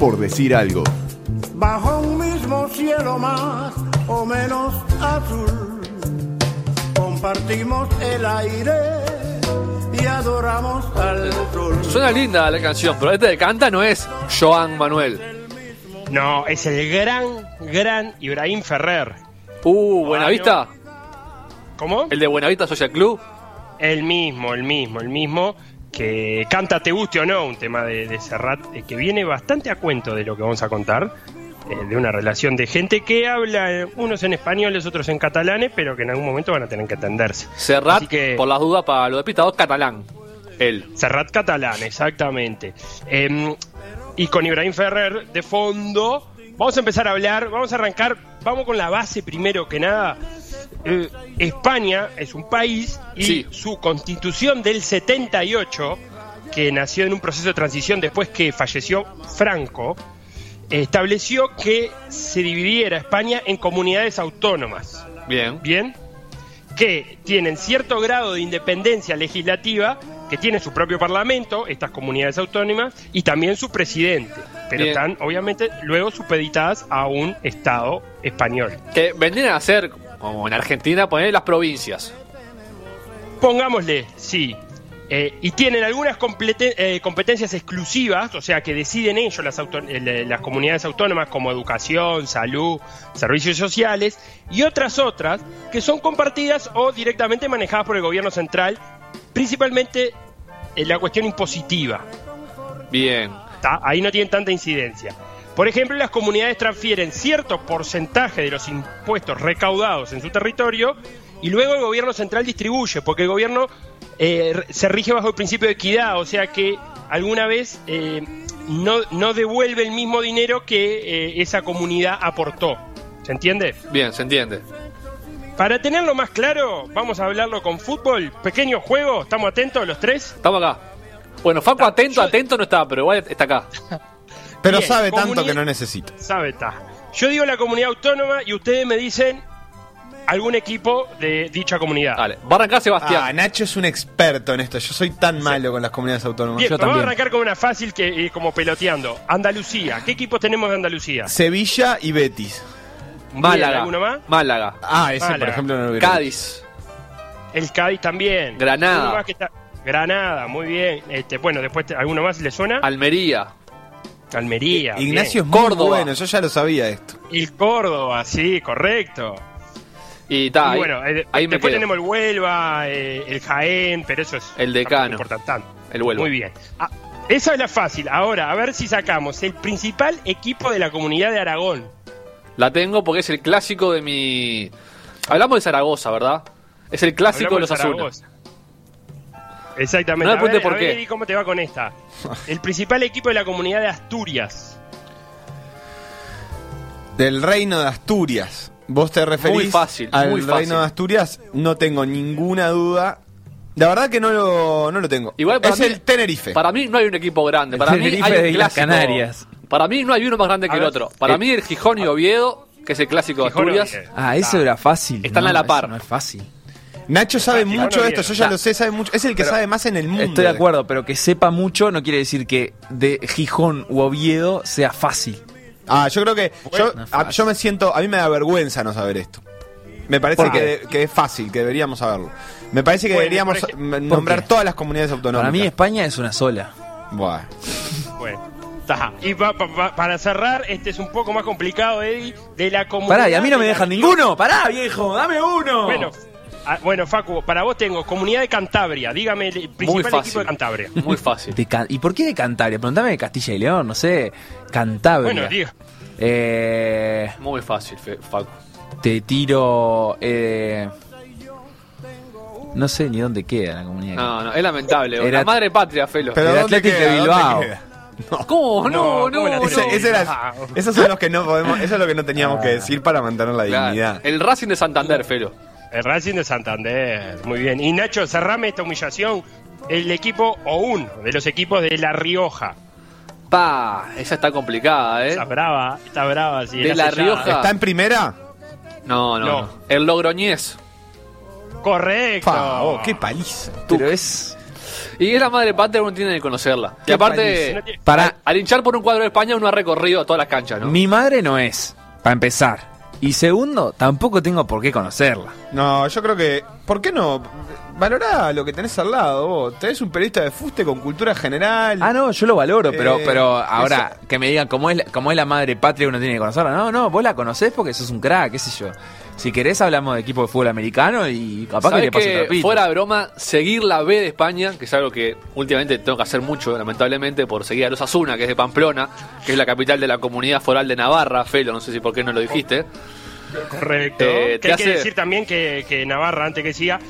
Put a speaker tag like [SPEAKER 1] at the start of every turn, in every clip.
[SPEAKER 1] por decir algo.
[SPEAKER 2] bajo un mismo cielo más o menos azul. Compartimos el aire y adoramos al sol.
[SPEAKER 3] Suena linda la canción, pero este que canta no es Joan Manuel.
[SPEAKER 4] No, es el gran, gran Ibrahim Ferrer.
[SPEAKER 3] Uh, Buenavista.
[SPEAKER 4] ¿Cómo?
[SPEAKER 3] El de Buenavista Social Club.
[SPEAKER 4] El mismo, el mismo, el mismo. Que canta Te guste o no, un tema de, de Serrat eh, que viene bastante a cuento de lo que vamos a contar. eh, de una relación de gente que habla, eh, unos en españoles, otros en catalanes, pero que en algún momento van a tener que entenderse.
[SPEAKER 3] Serrat,
[SPEAKER 4] que-
[SPEAKER 3] por las dudas, para lo de 2, catalán. Él.
[SPEAKER 4] Serrat catalán, exactamente. Em, y con Ibrahim Ferrer de fondo, vamos a empezar a hablar, vamos a arrancar, vamos con la base primero que nada. Eh, España es un país y
[SPEAKER 3] Sí.
[SPEAKER 4] su constitución del 78, que nació en un proceso de transición después que falleció Franco, estableció que se dividiera España en comunidades autónomas.
[SPEAKER 3] Bien.
[SPEAKER 4] Bien, que tienen cierto grado de independencia legislativa, que tienen su propio parlamento, estas comunidades autónomas, y también su presidente, pero
[SPEAKER 3] Bien.
[SPEAKER 4] están obviamente luego supeditadas a un Estado español.
[SPEAKER 3] Que vendrían a ser, como en Argentina, poner las provincias.
[SPEAKER 4] Pongámosle, sí. eh, y tienen algunas complete- eh, competencias exclusivas, o sea que deciden ellos las, auto- eh, las comunidades autónomas como educación, salud, servicios sociales, y otras otras que son compartidas o directamente manejadas por el gobierno central, principalmente en la cuestión impositiva.
[SPEAKER 3] Bien.
[SPEAKER 4] ¿tá? Ahí no tienen tanta incidencia. Por ejemplo, las comunidades transfieren cierto porcentaje de los impuestos recaudados en su territorio y luego el gobierno central distribuye, porque el gobierno eh, se rige bajo el principio de equidad, o sea que alguna vez eh, no, no devuelve el mismo dinero que eh, esa comunidad aportó. ¿Se entiende?
[SPEAKER 3] Bien, se entiende.
[SPEAKER 4] Para tenerlo más claro, vamos a hablarlo con fútbol. Pequeño juego, ¿estamos atentos los tres?
[SPEAKER 3] Estamos acá. Bueno, Facu atento,
[SPEAKER 4] yo-
[SPEAKER 3] atento no está, pero igual está acá.
[SPEAKER 5] Pero
[SPEAKER 4] Bien,
[SPEAKER 5] sabe tanto que no necesita.
[SPEAKER 4] Sabe, está. Yo digo la comunidad autónoma y ustedes me dicen algún equipo de dicha comunidad.
[SPEAKER 3] Dale. Va a arrancar Sebastián.
[SPEAKER 5] Ah, Nacho es un experto en esto. Yo soy tan malo con las comunidades autónomas.
[SPEAKER 4] Bien,
[SPEAKER 6] yo
[SPEAKER 4] vamos a
[SPEAKER 6] también.
[SPEAKER 4] arrancar con una fácil que eh, como peloteando. Andalucía. ¿Qué equipos tenemos de Andalucía?
[SPEAKER 5] Sevilla y Betis.
[SPEAKER 3] Málaga.
[SPEAKER 4] ¿Alguno más?
[SPEAKER 3] Málaga.
[SPEAKER 5] Ah, ese, por ejemplo, no lo hubiera
[SPEAKER 3] Cádiz.
[SPEAKER 4] El Cádiz también.
[SPEAKER 3] Granada.
[SPEAKER 4] ¿Alguno más que está- Granada, muy bien. Este, bueno, después te- alguno más le suena.
[SPEAKER 3] Almería.
[SPEAKER 4] Almería.
[SPEAKER 5] Ignacio
[SPEAKER 4] bien.
[SPEAKER 5] es muy
[SPEAKER 3] Córdoba.
[SPEAKER 5] bueno, yo ya lo sabía esto.
[SPEAKER 4] El Córdoba, sí, correcto.
[SPEAKER 3] Y ta,
[SPEAKER 4] y
[SPEAKER 3] ahí,
[SPEAKER 4] bueno, eh,
[SPEAKER 3] ahí
[SPEAKER 4] después tenemos el Huelva, eh, el Jaén, pero eso es
[SPEAKER 3] El Decano.
[SPEAKER 4] tampoco importa tanto.
[SPEAKER 3] El Huelva.
[SPEAKER 4] Muy bien. Ah, esa es la fácil. Ahora, a ver si sacamos el principal equipo de la comunidad de Aragón.
[SPEAKER 3] La tengo porque es el clásico de mi. Hablamos de Zaragoza, ¿verdad? Es el clásico
[SPEAKER 4] Hablamos
[SPEAKER 3] de los azules.
[SPEAKER 4] Exactamente.
[SPEAKER 3] No
[SPEAKER 4] a ver,
[SPEAKER 3] por
[SPEAKER 4] a ver,
[SPEAKER 3] qué.
[SPEAKER 4] Eddie, ¿cómo te va con esta? El principal equipo de la comunidad de Asturias.
[SPEAKER 5] Del reino de Asturias. ¿Vos te referís
[SPEAKER 3] Muy fácil,
[SPEAKER 5] al
[SPEAKER 3] muy fácil.
[SPEAKER 5] reino de Asturias? No tengo ninguna duda. La verdad que no lo, no lo tengo.
[SPEAKER 3] Igual para
[SPEAKER 5] es
[SPEAKER 3] mí-
[SPEAKER 5] el Tenerife.
[SPEAKER 3] Para mí no hay un equipo grande.
[SPEAKER 6] El
[SPEAKER 3] Para mí
[SPEAKER 6] Tenerife
[SPEAKER 3] hay un
[SPEAKER 6] de
[SPEAKER 3] clásico.
[SPEAKER 6] Canarias.
[SPEAKER 3] Para mí no hay uno más grande que el otro. Para
[SPEAKER 6] eh,
[SPEAKER 3] mí el Gijón y Oviedo, que es el clásico de Asturias.
[SPEAKER 6] Ah, eso era fácil.
[SPEAKER 3] Están a la
[SPEAKER 6] eso
[SPEAKER 3] par.
[SPEAKER 6] No es fácil.
[SPEAKER 5] Nacho sabe
[SPEAKER 4] Ah,
[SPEAKER 5] mucho
[SPEAKER 4] bueno,
[SPEAKER 5] de esto, yo ya lo sé, sabe mucho. Es el que
[SPEAKER 6] Pero
[SPEAKER 5] sabe más en el mundo.
[SPEAKER 6] Estoy de acuerdo, pero que sepa mucho no quiere decir que de Gijón u Oviedo sea fácil.
[SPEAKER 5] Ah, yo creo que. yo,
[SPEAKER 6] no es
[SPEAKER 5] a-
[SPEAKER 6] fácil.
[SPEAKER 5] yo me siento. A mí me da vergüenza no saber esto. Me parece
[SPEAKER 6] ¿Por
[SPEAKER 5] que, es fácil, que deberíamos saberlo. Me parece que
[SPEAKER 4] Bueno,
[SPEAKER 5] deberíamos nombrar todas las comunidades autónomas.
[SPEAKER 6] Para mí España es una sola.
[SPEAKER 5] Buah.
[SPEAKER 4] Bueno, está. Y pa- pa- pa- para cerrar, este es un poco más complicado, Eddie, de la comunidad.
[SPEAKER 6] Pará, y a mí no me dejan ninguno. Pará, viejo, dame uno.
[SPEAKER 4] Bueno, ah, bueno, Facu, para vos tengo comunidad de Cantabria. Dígame el principal equipo de Cantabria.
[SPEAKER 3] Muy fácil.
[SPEAKER 6] De Can- ¿Y por qué de Cantabria? Preguntame de Castilla y León, no sé. Cantabria.
[SPEAKER 4] Bueno, diga.
[SPEAKER 6] Eh,
[SPEAKER 3] Muy fácil, Fe- Facu.
[SPEAKER 6] te tiro. Eh, no sé ni dónde queda la comunidad.
[SPEAKER 3] No, no, es lamentable.
[SPEAKER 6] Era-
[SPEAKER 3] La madre patria, Felo.
[SPEAKER 5] Pero
[SPEAKER 6] El
[SPEAKER 5] ¿dónde
[SPEAKER 6] Athletic
[SPEAKER 5] queda?
[SPEAKER 6] de
[SPEAKER 5] ¿Dónde
[SPEAKER 6] Bilbao.
[SPEAKER 5] queda?
[SPEAKER 3] ¿Cómo? No,
[SPEAKER 4] No,
[SPEAKER 3] no,
[SPEAKER 4] ¿cómo la
[SPEAKER 3] no.
[SPEAKER 5] Ese- ese era-
[SPEAKER 4] Ah.
[SPEAKER 5] esos son los que no podemos. Eso es lo que no teníamos que decir para mantener la
[SPEAKER 3] Claro.
[SPEAKER 5] dignidad.
[SPEAKER 3] El Racing de Santander, Felo.
[SPEAKER 4] El Racing de Santander. Muy bien. Y Nacho, cerrame esta humillación. El equipo, o uno de los equipos de La Rioja.
[SPEAKER 3] Pa, esa está complicada, ¿eh?
[SPEAKER 4] Está brava, está brava. Sí,
[SPEAKER 3] De La
[SPEAKER 4] sellada.
[SPEAKER 3] Rioja.
[SPEAKER 5] ¿Está en primera?
[SPEAKER 3] No, no,
[SPEAKER 4] No.
[SPEAKER 3] no. El Logroñés.
[SPEAKER 4] Correcto.
[SPEAKER 5] Pa, oh, qué paliza.
[SPEAKER 6] Pero es.
[SPEAKER 3] Y es la madre patria, uno tiene que conocerla. Y aparte.
[SPEAKER 6] Para-
[SPEAKER 3] al, al hinchar por un cuadro de España, uno ha recorrido todas las canchas, ¿no?
[SPEAKER 6] Mi madre no es, para empezar. Y segundo, tampoco tengo por qué conocerla.
[SPEAKER 5] No, yo creo que. ¿Por qué no? Valorá lo que tenés al lado, vos. Tenés un periodista de fuste con cultura general.
[SPEAKER 6] Ah, no, yo lo valoro, pero,
[SPEAKER 5] Eh,
[SPEAKER 6] pero ahora que me digan cómo es, la- cómo es la madre patria, uno tiene que conocerla. No, no, vos la conocés porque sos un crack, qué sé yo. Si querés, hablamos de equipo de fútbol americano y capaz que
[SPEAKER 3] ¿Sabés
[SPEAKER 6] te paso el
[SPEAKER 3] que,
[SPEAKER 6] trapito.
[SPEAKER 3] fuera de broma, seguir la B de España, que es algo que últimamente tengo que hacer mucho, lamentablemente, por seguir a los Asuna, que es de Pamplona, que es la capital de la comunidad foral de Navarra, Felo, no sé si por qué no lo dijiste.
[SPEAKER 4] Correcto.
[SPEAKER 3] Eh,
[SPEAKER 4] que
[SPEAKER 3] te
[SPEAKER 4] hay que decir también que, que Navarra, antes que siga,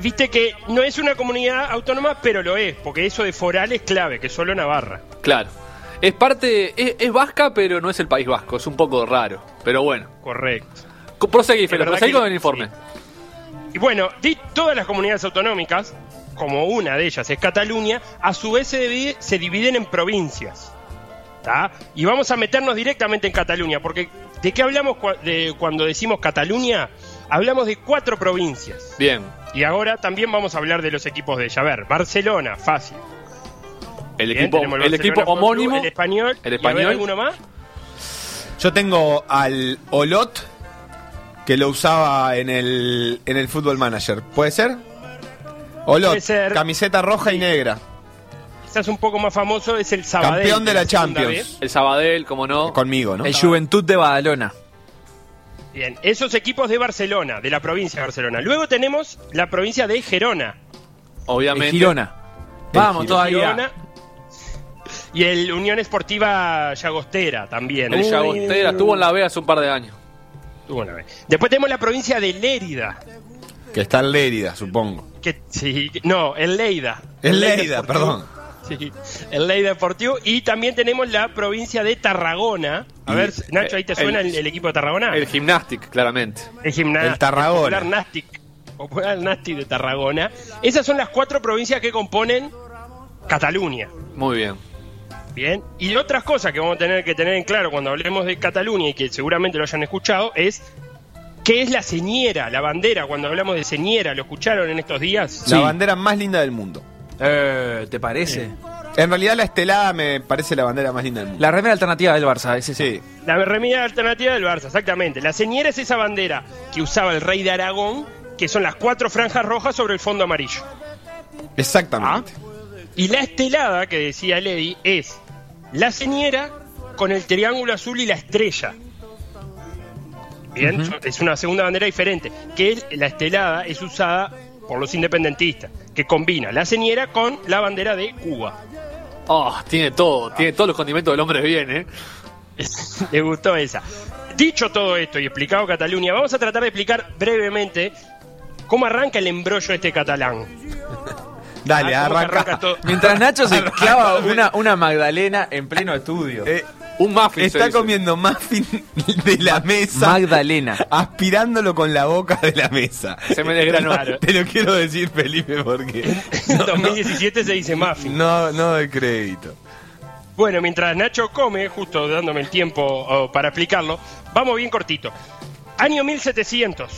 [SPEAKER 4] viste que no es una comunidad autónoma, pero lo es, porque eso de foral es clave, que solo Navarra.
[SPEAKER 3] Claro. Es parte, es, es vasca, pero no es el País Vasco, es un poco raro. Pero bueno.
[SPEAKER 4] Correcto.
[SPEAKER 3] Proseguí, Felo, proseguí con el informe.
[SPEAKER 4] Y bueno, di- todas las comunidades autonómicas, como una de ellas es Cataluña, a su vez se, divide- se dividen en provincias. ¿tá? Y vamos a meternos directamente en Cataluña, porque ¿de qué hablamos de cuando decimos Cataluña? Hablamos de cuatro provincias.
[SPEAKER 3] Bien.
[SPEAKER 4] Y ahora también vamos a hablar de los equipos de ella. A ver, Barcelona, fácil.
[SPEAKER 3] El
[SPEAKER 4] Bien,
[SPEAKER 3] equipo, el equipo
[SPEAKER 4] Fútbol Club,
[SPEAKER 3] homónimo.
[SPEAKER 4] el español.
[SPEAKER 3] el
[SPEAKER 4] y a ver,
[SPEAKER 3] español.
[SPEAKER 4] ¿Alguno más?
[SPEAKER 5] Yo tengo al Olot que lo usaba en el, en el Football Manager. ¿Puede ser? Olot,
[SPEAKER 4] Puede ser.
[SPEAKER 5] camiseta roja y negra.
[SPEAKER 4] Quizás un poco más famoso es el Sabadell.
[SPEAKER 5] Campeón de la Champions.
[SPEAKER 3] El Sabadell, como no.
[SPEAKER 5] Conmigo, ¿no?
[SPEAKER 6] El Juventud de Badalona.
[SPEAKER 4] Bien, esos equipos de Barcelona, de la provincia de Barcelona. Luego tenemos la provincia de Gerona.
[SPEAKER 6] El
[SPEAKER 3] Obviamente.
[SPEAKER 6] Girona. Vamos todavía.
[SPEAKER 4] Girona. Y el Unión Esportiva Llagostera también.
[SPEAKER 3] El. Llagostera estuvo en la B hace un par de años.
[SPEAKER 4] Una vez. Después tenemos la provincia de Lérida.
[SPEAKER 5] Que está en Lérida, supongo.
[SPEAKER 4] Que, sí, no, el Leida. El
[SPEAKER 5] Lérida, perdón.
[SPEAKER 4] Sí, el Leida Deportivo. Y también tenemos la provincia de Tarragona. A
[SPEAKER 5] Y-
[SPEAKER 4] ver, Nacho, ¿ahí te
[SPEAKER 3] el-
[SPEAKER 4] suena el, el equipo de Tarragona?
[SPEAKER 3] El Gymnastic, claramente.
[SPEAKER 4] El gimnasio.
[SPEAKER 5] el Tarragona.
[SPEAKER 4] Popular Nastic. Popular Nastic de Tarragona. Esas son las cuatro provincias que componen Cataluña.
[SPEAKER 3] Muy bien.
[SPEAKER 4] Bien. Y otras cosas que vamos a tener que tener en claro cuando hablemos de Cataluña y que seguramente lo hayan escuchado es qué es la señera, la bandera. Cuando hablamos de señera, ¿lo escucharon en estos días?
[SPEAKER 5] La
[SPEAKER 6] Sí.
[SPEAKER 5] bandera más linda del mundo.
[SPEAKER 6] Eh, ¿Te parece?
[SPEAKER 5] En realidad la estelada me parece la bandera más linda del mundo.
[SPEAKER 6] La remera alternativa del Barça, es esa.
[SPEAKER 5] Sí.
[SPEAKER 4] La remida alternativa del Barça, exactamente. La señera es esa bandera que usaba el rey de Aragón, que son las cuatro franjas rojas sobre el fondo amarillo.
[SPEAKER 5] Exactamente.
[SPEAKER 4] Y la estelada, que decía Lady, es la señera con el triángulo azul y la estrella. Bien, es una segunda bandera diferente. Que la estelada es usada por los independentistas, que combina la señera con la bandera de Cuba.
[SPEAKER 3] Oh, tiene todo, tiene todos los condimentos del hombre bien, ¿eh?
[SPEAKER 4] Le gustó esa. Dicho todo esto y explicado Cataluña, vamos a tratar de explicar brevemente cómo arranca el embrollo de este catalán.
[SPEAKER 5] Dale,
[SPEAKER 4] Ah, ¿cómo que
[SPEAKER 5] arranca.
[SPEAKER 4] arranca todo?
[SPEAKER 6] Mientras Nacho se clava una, una Magdalena en pleno estudio.
[SPEAKER 5] Eh,
[SPEAKER 3] Un muffin. se
[SPEAKER 5] está
[SPEAKER 3] dice.
[SPEAKER 5] comiendo muffin de la mesa.
[SPEAKER 6] Magdalena.
[SPEAKER 5] Aspirándolo con la boca de la mesa.
[SPEAKER 3] Se me desgranó.
[SPEAKER 5] Te lo quiero decir, Felipe, porque.
[SPEAKER 4] En 2017 se dice muffin.
[SPEAKER 5] No, no doy crédito.
[SPEAKER 4] Bueno, mientras Nacho come, justo dándome el tiempo oh, para explicarlo, vamos bien cortito. Año 1700.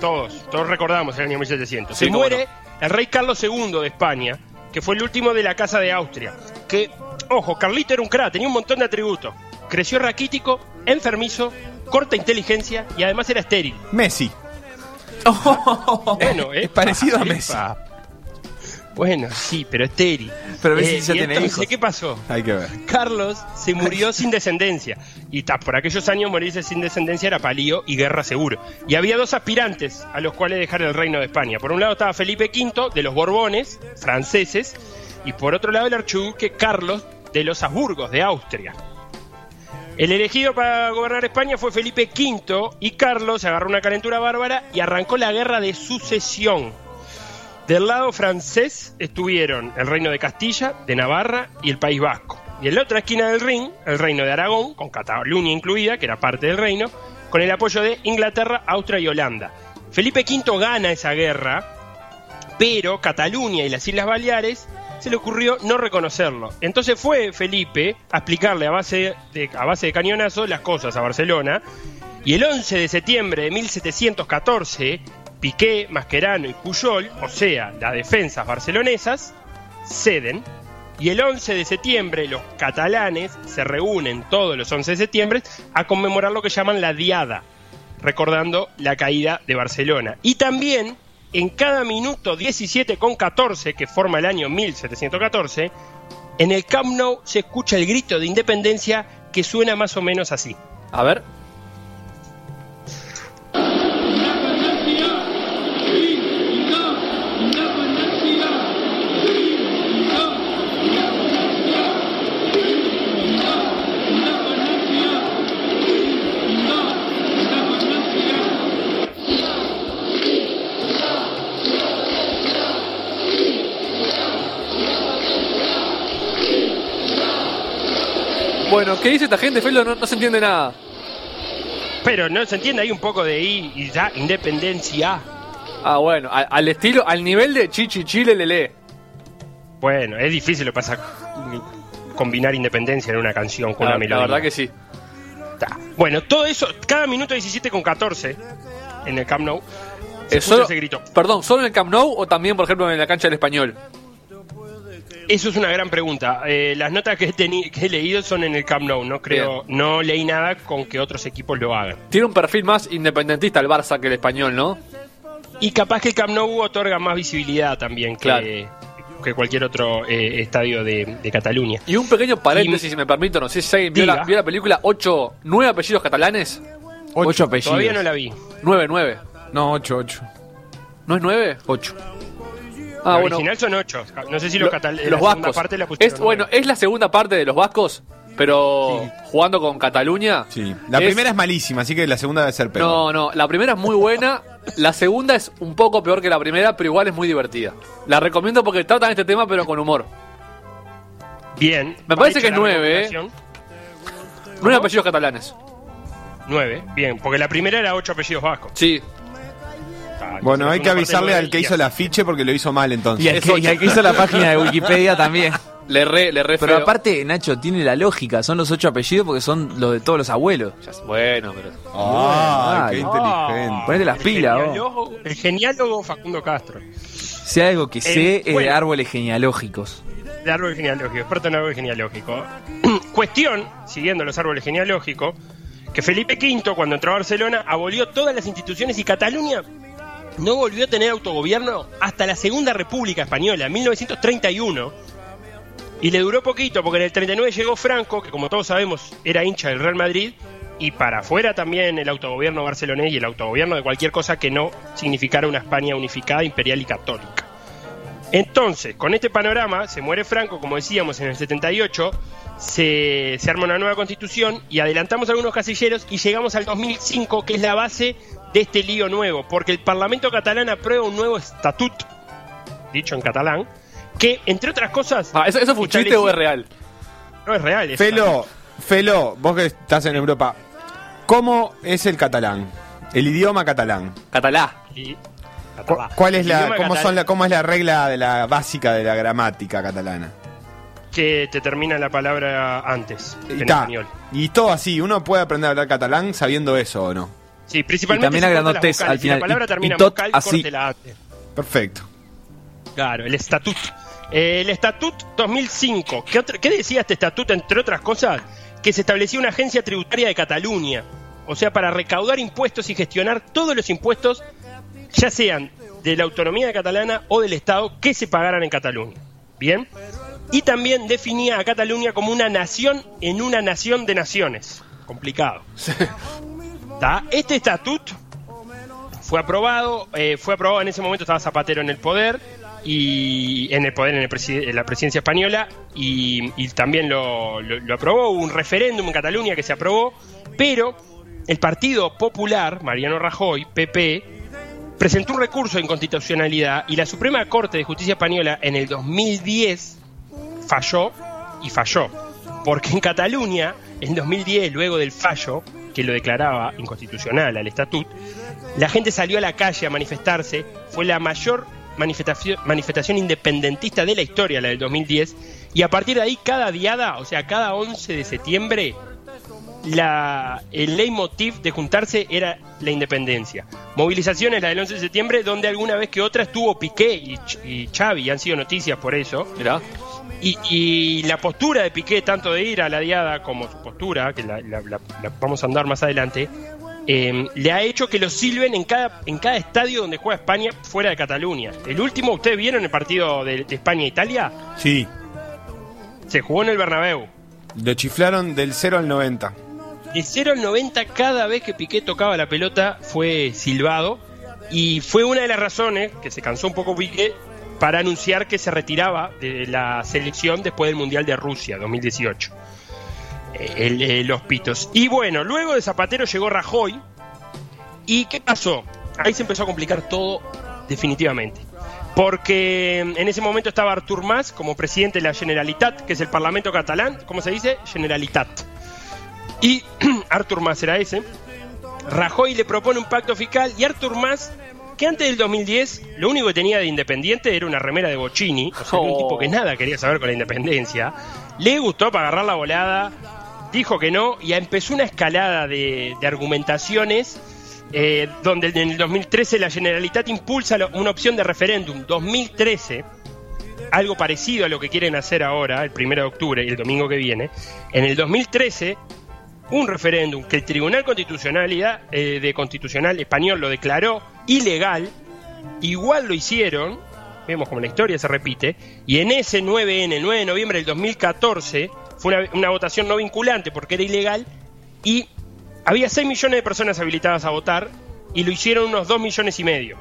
[SPEAKER 4] Todos, todos recordamos el año 1700.
[SPEAKER 3] Sí,
[SPEAKER 4] Se
[SPEAKER 3] cómo
[SPEAKER 4] muere el rey Carlos II de España, que fue el último de la Casa de Austria. Que, ojo, Carlito era un crack, tenía un montón de atributos. Creció raquítico, enfermizo, corta inteligencia y además era estéril.
[SPEAKER 5] Messi.
[SPEAKER 4] Bueno,
[SPEAKER 5] Es parecido a Messi.
[SPEAKER 4] Bueno, sí, pero estéril.
[SPEAKER 6] Pero Messi ya
[SPEAKER 4] y
[SPEAKER 6] tiene
[SPEAKER 4] entonces,
[SPEAKER 6] hijos.
[SPEAKER 4] ¿qué pasó?
[SPEAKER 5] Hay que ver.
[SPEAKER 4] Carlos se murió sin descendencia. Y ta, por aquellos años morirse sin descendencia era palío y guerra seguro. Y había dos aspirantes a los cuales dejar el reino de España. Por un lado estaba Felipe V de los Borbones, franceses, y por otro lado el archiduque Carlos de los Habsburgos, de Austria. El elegido para gobernar España fue Felipe V y Carlos se agarró una calentura bárbara y arrancó la guerra de sucesión. Del lado francés estuvieron el reino de Castilla, de Navarra y el País Vasco. Y en la otra esquina del Rin, el reino de Aragón, con Cataluña incluida, que era parte del reino, con el apoyo de Inglaterra, Austria y Holanda. Felipe V gana esa guerra, pero Cataluña y las Islas Baleares se le ocurrió no reconocerlo. Entonces fue Felipe a explicarle a base de, a base de cañonazo las cosas a Barcelona, y el 11 de septiembre de 1714, Piqué, Mascherano y Puyol, o sea, las defensas barcelonesas, ceden y el 11 de septiembre los catalanes se reúnen todos los 11 de septiembre a conmemorar lo que llaman la Diada, recordando la caída de Barcelona. Y también en cada minuto 17 con 14 que forma el año 1714, en el Camp Nou se escucha el grito de independencia que suena más o menos así.
[SPEAKER 3] A ver. Bueno, ¿qué dice esta gente, Felo? No, no se entiende nada.
[SPEAKER 4] Pero no se entiende, hay un poco de I y ya, independencia.
[SPEAKER 3] Ah, bueno, al estilo, al nivel de Chichi Chile le lee.
[SPEAKER 4] Bueno, es difícil lo que pasa combinar independencia en una canción con
[SPEAKER 3] La,
[SPEAKER 4] una
[SPEAKER 3] la
[SPEAKER 4] melodía.
[SPEAKER 3] verdad que sí.
[SPEAKER 4] Ta. Bueno, todo eso, cada minuto 17 con 14 en el Camp Nou, se
[SPEAKER 3] Eh, solo-
[SPEAKER 4] ese grito.
[SPEAKER 3] Perdón, ¿solo en el Camp Nou o también, por ejemplo, en la cancha del español?
[SPEAKER 4] Eso es una gran pregunta. Eh, las notas que he, que he leído son en el Camp Nou, no creo, no leí nada con que otros equipos lo hagan.
[SPEAKER 3] Tiene un perfil más independentista el Barça que el español, ¿no?
[SPEAKER 4] Y capaz que el Camp Nou otorga más visibilidad también que,
[SPEAKER 3] Claro.
[SPEAKER 4] que cualquier otro eh, estadio de, de Cataluña.
[SPEAKER 3] Y un pequeño paréntesis, si me permito, no sé si alguien vio la,
[SPEAKER 4] Diga.
[SPEAKER 3] vio la película 8, 9 apellidos catalanes.
[SPEAKER 6] Ocho apellidos.
[SPEAKER 4] Todavía no la vi.
[SPEAKER 3] 9, 9.
[SPEAKER 5] No, 8, 8.
[SPEAKER 3] ¿No es 9?
[SPEAKER 6] Ocho.
[SPEAKER 3] Ah, bueno.
[SPEAKER 4] original son ocho. No sé si los,
[SPEAKER 3] Lo- los
[SPEAKER 4] segunda
[SPEAKER 3] vascos.
[SPEAKER 4] parte la
[SPEAKER 3] es, bueno, es la segunda parte de los vascos, pero jugando con Cataluña.
[SPEAKER 5] Sí. La
[SPEAKER 3] es-
[SPEAKER 5] primera es malísima, así que la segunda debe ser peor.
[SPEAKER 3] No, no, la primera es muy buena, la segunda es un poco peor que la primera, pero igual es muy divertida. La recomiendo porque tratan este tema, pero con humor.
[SPEAKER 4] Bien.
[SPEAKER 3] Me parece que es nueve, ¿eh? Nueve apellidos catalanes.
[SPEAKER 4] Nueve, bien, porque la primera era ocho apellidos vascos.
[SPEAKER 3] Sí.
[SPEAKER 4] Ah,
[SPEAKER 5] Bueno, hay que avisarle al que hizo el afiche porque lo hizo mal entonces.
[SPEAKER 6] Y al, que, y al que hizo la página de Wikipedia también.
[SPEAKER 3] Le re, le re
[SPEAKER 6] Pero
[SPEAKER 3] feo.
[SPEAKER 6] aparte, Nacho, tiene la lógica. Son los ocho apellidos porque son los de todos los abuelos.
[SPEAKER 3] Ya Bueno, pero.
[SPEAKER 5] Ah, qué inteligente.
[SPEAKER 6] Ponete las
[SPEAKER 4] El
[SPEAKER 6] pilas, vos.
[SPEAKER 4] El genealógo Facundo Castro.
[SPEAKER 6] Si hay algo que sé es de
[SPEAKER 4] bueno.
[SPEAKER 6] árboles genealógicos.
[SPEAKER 4] De árbol genealógico, experto en árbol genealógico. Cuestión, siguiendo los árboles genealógicos, que Felipe V, cuando entró a Barcelona, abolió todas las instituciones y Cataluña no volvió a tener autogobierno hasta la Segunda República Española, en 1931. Y le duró poquito, porque en el 39 llegó Franco, que como todos sabemos era hincha del Real Madrid, y para afuera también el autogobierno barcelonés y el autogobierno de cualquier cosa que no significara una España unificada, imperial y católica. Entonces, con este panorama, se muere Franco, como decíamos, en el 78, se, se arma una nueva constitución y adelantamos algunos casilleros y llegamos al 2005, que es la base de este lío nuevo, porque el Parlamento catalán aprueba un nuevo estatut, dicho en catalán, que, entre otras cosas...
[SPEAKER 3] Ah, ¿eso, ¿Eso fue un chiste o es real?
[SPEAKER 4] No es real. es
[SPEAKER 5] Felo, Felo, vos que estás en Europa, ¿cómo es el catalán? El idioma catalán.
[SPEAKER 3] Catalá.
[SPEAKER 4] Y-.
[SPEAKER 5] ¿Cuál es
[SPEAKER 4] El
[SPEAKER 5] la, cómo son la, cómo es la regla de la básica de la gramática catalana?
[SPEAKER 4] Que te termina la palabra antes,
[SPEAKER 5] Y,
[SPEAKER 4] en
[SPEAKER 5] ta,
[SPEAKER 4] español.
[SPEAKER 5] y todo así, uno puede aprender a hablar catalán sabiendo eso o no.
[SPEAKER 4] Sí, principalmente
[SPEAKER 6] Y también
[SPEAKER 4] las
[SPEAKER 6] tes al
[SPEAKER 4] Si
[SPEAKER 6] final.
[SPEAKER 4] la palabra
[SPEAKER 6] Y-
[SPEAKER 4] termina
[SPEAKER 6] y
[SPEAKER 4] en
[SPEAKER 6] tot
[SPEAKER 4] vocal,
[SPEAKER 6] así.
[SPEAKER 5] Perfecto.
[SPEAKER 4] Claro, el estatut. Eh, el estatut 2005. ¿Qué, otra- qué decía este estatut, entre otras cosas? Que se establecía una agencia tributaria de Cataluña. O sea, para recaudar impuestos y gestionar todos los impuestos, ya sean de la autonomía catalana o del Estado, que se pagaran en Cataluña. Bien. Y también definía a Cataluña como una nación en una nación de naciones. Complicado. Este estatut fue aprobado, eh, fue aprobado en ese momento estaba Zapatero en el poder y en el poder en, el en la presidencia española y, también lo, lo- lo aprobó, hubo un referéndum en Cataluña que se aprobó, pero el Partido Popular, Mariano Rajoy, PP, presentó un recurso de inconstitucionalidad y la Suprema Corte de Justicia Española en el 2010 falló y falló. Porque en Cataluña, en 2010, luego del fallo que lo declaraba inconstitucional al estatut, la gente salió a la calle a manifestarse. Fue la mayor manifestación, manifestación independentista de la historia, la del 2010. Y a partir de ahí, cada diada, o sea, cada 11 de septiembre, la, el leitmotiv de juntarse era la independencia. Movilizaciones, la del 11 de septiembre, donde alguna vez que otra estuvo Piqué y, y Xavi, han sido noticias por eso.
[SPEAKER 3] Mirá.
[SPEAKER 4] Y, y la postura de Piqué, tanto de ir a la diada como su postura, que la, la- la- la vamos a andar más adelante, eh, le ha hecho que lo silben en cada, en cada estadio donde juega España fuera de Cataluña. El último, ¿ustedes vieron el partido de, de España-Italia?
[SPEAKER 5] Sí.
[SPEAKER 4] Se jugó en el Bernabéu.
[SPEAKER 5] Lo chiflaron del 0 al 90.
[SPEAKER 4] De 0 al 90, cada vez que Piqué tocaba la pelota fue silbado. Y fue una de las razones que se cansó un poco Piqué para anunciar que se retiraba de la selección después del Mundial de Rusia 2018. Eh, el- eh, los pitos. Y bueno, luego de Zapatero llegó Rajoy. ¿Y qué pasó? Ahí se empezó a complicar todo definitivamente. Porque en ese momento estaba Artur Mas como presidente de la Generalitat, que es el Parlamento catalán, ¿cómo se dice? Generalitat. Y Artur Mas era ese. Rajoy le propone un pacto fiscal y Artur Mas, que antes del 2010 lo único que tenía de independiente era una remera de Bocini, o sea, era un
[SPEAKER 3] Oh.
[SPEAKER 4] tipo que nada quería saber con la independencia, le gustó para agarrar la volada, dijo que no y empezó una escalada de, de argumentaciones eh, donde en el 2013 la Generalitat impulsa lo- una opción de referéndum 2013 algo parecido a lo que quieren hacer ahora, el 1 de octubre y el domingo que viene. En el 2013, un referéndum que el Tribunal Constitucionalidad, eh, de Constitucional Español lo declaró ilegal, igual lo hicieron, vemos como la historia se repite, y en ese 9N, el 9 de noviembre del 2014, fue una, una votación no vinculante porque era ilegal, y había 6 millones de personas habilitadas a votar, y lo hicieron unos 2 millones y medio.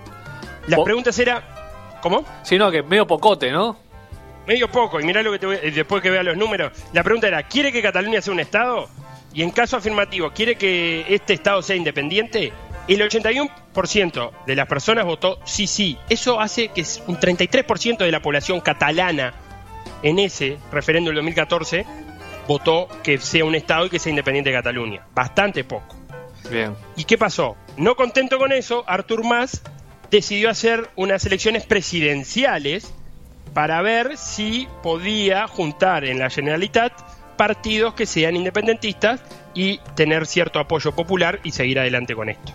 [SPEAKER 4] Las
[SPEAKER 3] Oh.
[SPEAKER 4] preguntas eran, ¿cómo?
[SPEAKER 3] Sino que medio pocote, ¿no?
[SPEAKER 4] Medio poco, y mirá lo que te voy después que vea los números. La pregunta era, ¿quiere que Cataluña sea un Estado? Y en caso afirmativo, ¿quiere que este Estado sea independiente? El 81% de las personas votó sí, sí. Eso hace que un 33% de la población catalana en ese referéndum del 2014 votó que sea un Estado y que sea independiente de Cataluña. Bastante poco.
[SPEAKER 3] Bien.
[SPEAKER 4] ¿Y qué pasó? No contento con eso, Artur Mas decidió hacer unas elecciones presidenciales para ver si podía juntar en la Generalitat partidos que sean independentistas y tener cierto apoyo popular y seguir adelante con esto.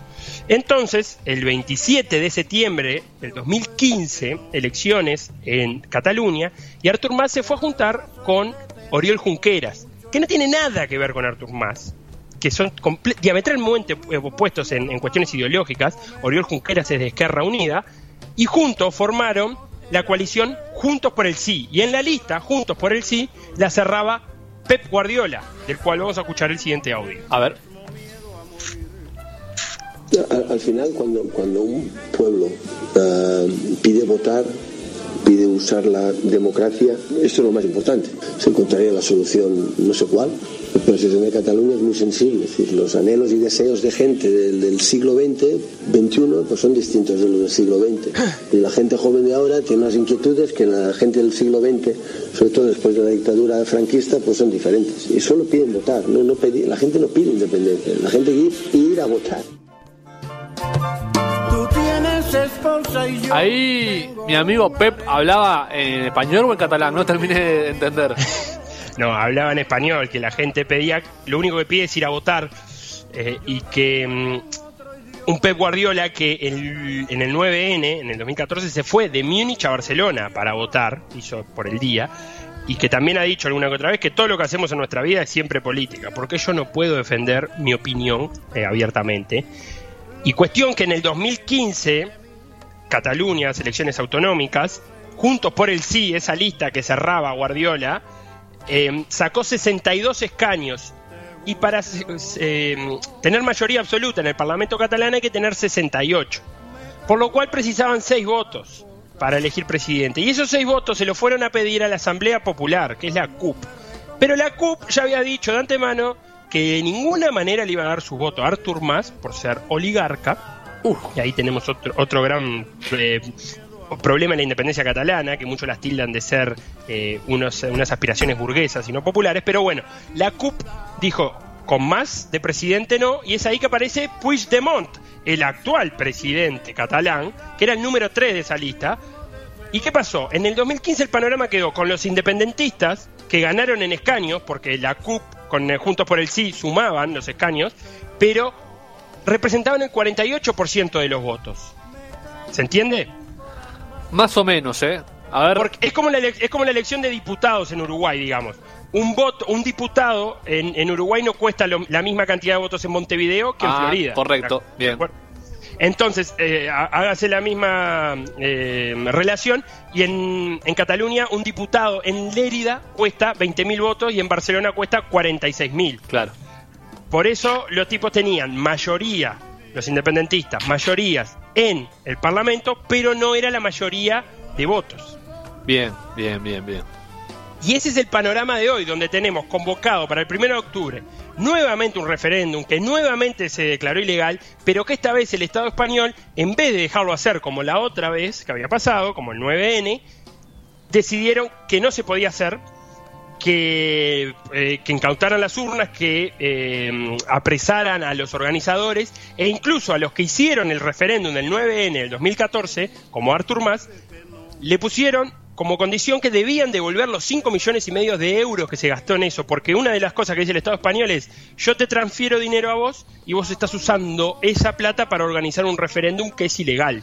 [SPEAKER 4] Entonces, el 27 de septiembre del 2015, elecciones en Cataluña, y Artur Mas se fue a juntar con Oriol Junqueras, que no tiene nada que ver con Artur Mas, que son diametralmente opuestos en, en cuestiones ideológicas. Oriol Junqueras es de Esquerra Unida, y juntos formaron la coalición Juntos por el Sí. Y en la lista, Juntos por el Sí, la cerraba Pep Guardiola, del cual vamos a escuchar el siguiente audio.
[SPEAKER 3] A ver.
[SPEAKER 1] Al, al final, cuando, cuando un pueblo eh, pide votar, pide usar la democracia, esto es lo más importante. Se encontraría la solución no sé cuál, la situación de Cataluña es muy sensible. Es decir, los anhelos y deseos de gente del, siglo XX, XXI, pues son distintos de los del siglo XX. Y la gente joven de ahora tiene unas inquietudes que la gente del siglo XX, sobre todo después de la dictadura franquista, pues son diferentes. Y solo piden votar. No, no la gente no pide independencia. La gente quiere ir a votar.
[SPEAKER 3] Ahí mi amigo Pep hablaba en español o en catalán, no terminé de entender.
[SPEAKER 4] No, hablaba en español, que la gente pedía, lo único que pide es ir a votar eh, y que mm, un Pep Guardiola que en el 9N, en el 2014, se fue de Múnich a Barcelona para votar, hizo por el día, y que también ha dicho alguna que otra vez que todo lo que hacemos en nuestra vida es siempre política, porque yo no puedo defender mi opinión eh, abiertamente. Y cuestión que en el 2015, Cataluña, elecciones autonómicas, Juntos por el Sí, esa lista que cerraba Guardiola, eh, sacó 62 escaños. Y para eh, tener mayoría absoluta en el Parlamento catalán hay que tener 68. Por lo cual precisaban 6 votos para elegir presidente. Y esos 6 votos se lo fueron a pedir a la Asamblea Popular, que es la CUP. Pero la CUP ya había dicho de antemano que de ninguna manera le iba a dar su voto a Artur Mas por ser oligarca. Y ahí tenemos otro, otro gran eh, problema en la independencia catalana, que muchos las tildan de ser eh, unos, unas aspiraciones burguesas y no populares. Pero bueno, la CUP dijo, con más de presidente no, y es ahí que aparece Puigdemont, el actual presidente catalán, que era el número 3 de esa lista. ¿Y qué pasó? En el 2015 el panorama quedó con los independentistas, que ganaron en escaños, porque la CUP con eh, Juntos por el Sí sumaban los escaños, pero representaban el 48% de los votos. ¿Se entiende?
[SPEAKER 3] Más o menos, ¿eh? A ver.
[SPEAKER 4] Porque es como la, es como la elección de diputados en Uruguay, digamos. Un voto, un diputado en, en Uruguay no cuesta lo- la misma cantidad de votos en Montevideo que en
[SPEAKER 3] Ah,
[SPEAKER 4] Florida.
[SPEAKER 3] correcto,
[SPEAKER 4] ¿De
[SPEAKER 3] bien.
[SPEAKER 4] Entonces, eh, há- hágase la misma eh, relación y en, en Cataluña un diputado en Lérida cuesta 20.000 votos y en Barcelona cuesta 46.000.
[SPEAKER 3] Claro.
[SPEAKER 4] Por eso los tipos tenían mayoría, los independentistas, mayorías en el Parlamento, pero no era la mayoría de votos.
[SPEAKER 3] Bien, bien, bien, bien.
[SPEAKER 4] Y ese es el panorama de hoy, donde tenemos convocado para el 1 de octubre nuevamente un referéndum que nuevamente se declaró ilegal, pero que esta vez el Estado español, en vez de dejarlo hacer como la otra vez que había pasado, como el 9N, decidieron que no se podía hacer, que, eh, que incautaran las urnas, que eh, apresaran a los organizadores e incluso a los que hicieron el referéndum del 9N del 2014, como Artur Mas, le pusieron como condición que debían devolver los 5 millones y medio de euros que se gastó en eso, porque una de las cosas que dice el Estado español es, yo te transfiero dinero a vos y vos estás usando esa plata para organizar un referéndum que es ilegal.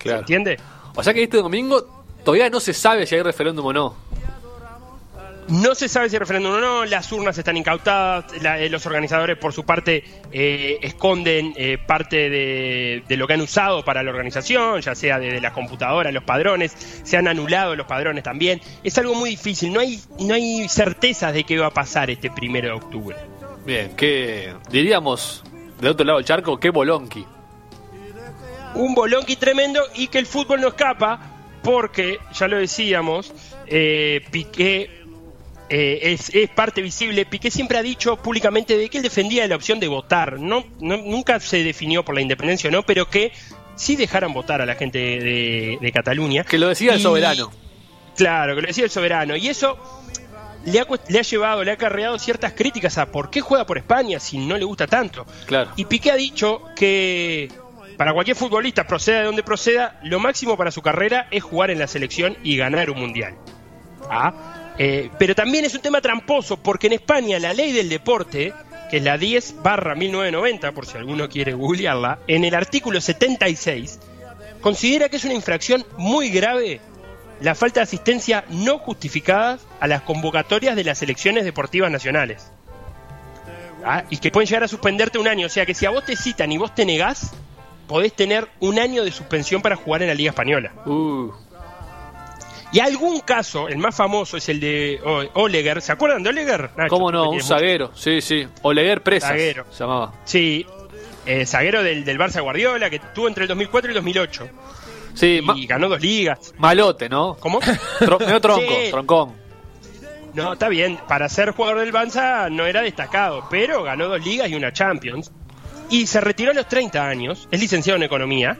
[SPEAKER 4] ¿Se entiende?
[SPEAKER 3] O sea que este domingo todavía no se sabe si hay referéndum o no.
[SPEAKER 4] No se sabe si el referéndum o no, las urnas están incautadas, la- eh, los organizadores por su parte eh, esconden eh, parte de, de lo que han usado para la organización, ya sea desde las computadoras, los padrones, se han anulado los padrones también. Es algo muy difícil, no hay, no hay certezas de qué va a pasar este primero de octubre.
[SPEAKER 3] Bien, que diríamos del otro lado del charco, qué bolonqui.
[SPEAKER 4] un bolonqui tremendo y que el fútbol no escapa porque, ya lo decíamos, Piqué eh, es, es parte visible. Piqué siempre ha dicho públicamente de que él defendía la opción de votar. No, no- nunca se definió por la independencia o no, pero que sí dejaran votar a la gente de, de Cataluña.
[SPEAKER 3] Que lo decía el soberano.
[SPEAKER 4] Claro, que lo decía el soberano. Y eso le ha, le ha llevado, le ha acarreado ciertas críticas a por qué juega por España si no le gusta tanto.
[SPEAKER 3] Claro.
[SPEAKER 4] Y Piqué ha dicho que para cualquier futbolista, proceda de donde proceda, lo máximo para su carrera es jugar en la selección y ganar un mundial. Ah, eh, pero también es un tema tramposo, porque en España la ley del deporte, que es la 10 barra 1990, por si alguno quiere googlearla, en el artículo 76, considera que es una infracción muy grave la falta de asistencia no justificada a las convocatorias de las selecciones deportivas nacionales. Ah, y que pueden llegar a suspenderte un año. O sea que si a vos te citan y vos te negás, podés tener un año de suspensión para jugar en la Liga Española.
[SPEAKER 3] Uh,
[SPEAKER 4] Y algún caso, el más famoso es el de O- Oleguer. ¿Se acuerdan de Oleguer? Nacho?
[SPEAKER 3] ¿Cómo no? Un zaguero. Sí, sí. Oleguer Presas.
[SPEAKER 4] Zaguero.
[SPEAKER 3] Se llamaba.
[SPEAKER 4] Sí, eh, zaguero del, del Barça Guardiola, que tuvo entre el 2004 y el 2008.
[SPEAKER 3] Sí,
[SPEAKER 4] Y ganó dos ligas.
[SPEAKER 3] malote, ¿no?
[SPEAKER 4] ¿Cómo?
[SPEAKER 3] Medio tronco,
[SPEAKER 4] Sí.
[SPEAKER 3] troncón.
[SPEAKER 4] No, está bien. Para ser jugador del Barça no era destacado, pero ganó dos ligas y una Champions. Y se retiró a los 30 años. Es licenciado en Economía.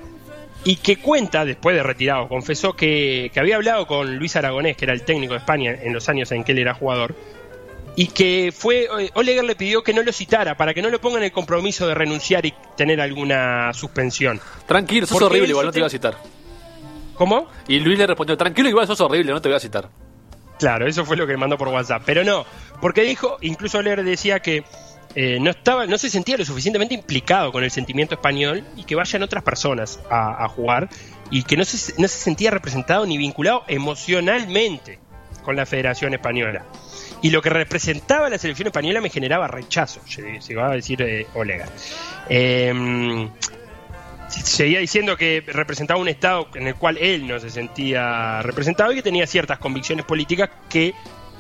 [SPEAKER 4] Y que cuenta, después de retirado, confesó que, que había hablado con Luis Aragonés, que era el técnico de España en los años en que él era jugador. Y que fue. eh, Oleguer le pidió que no lo citara para que no lo ponga en el compromiso de renunciar y tener alguna suspensión.
[SPEAKER 3] Tranquilo, sos
[SPEAKER 4] Porque
[SPEAKER 3] horrible, igual no te voy a citar.
[SPEAKER 4] ¿Cómo?
[SPEAKER 3] Y Luis le respondió, tranquilo, igual sos horrible, no te voy a citar.
[SPEAKER 4] Claro, eso fue lo que mandó por WhatsApp. Pero no, porque dijo, incluso Oleguer decía que eh, no estaba, no se sentía lo suficientemente implicado con el sentimiento español y que vayan otras personas a, jugar y que no se, no se sentía representado ni vinculado emocionalmente con la Federación Española. Y lo que representaba la selección española me generaba rechazo, se, va a decir eh, Oleguer. Eh, seguía diciendo que representaba un Estado en el cual él no se sentía representado y que tenía ciertas convicciones políticas que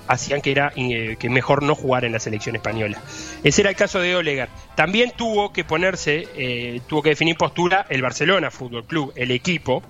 [SPEAKER 4] hacían que era eh, que mejor no jugar en la selección española. Ese era el caso de Olegar. También tuvo que ponerse, eh, tuvo que definir postura el Barcelona Fútbol Club, el equipo,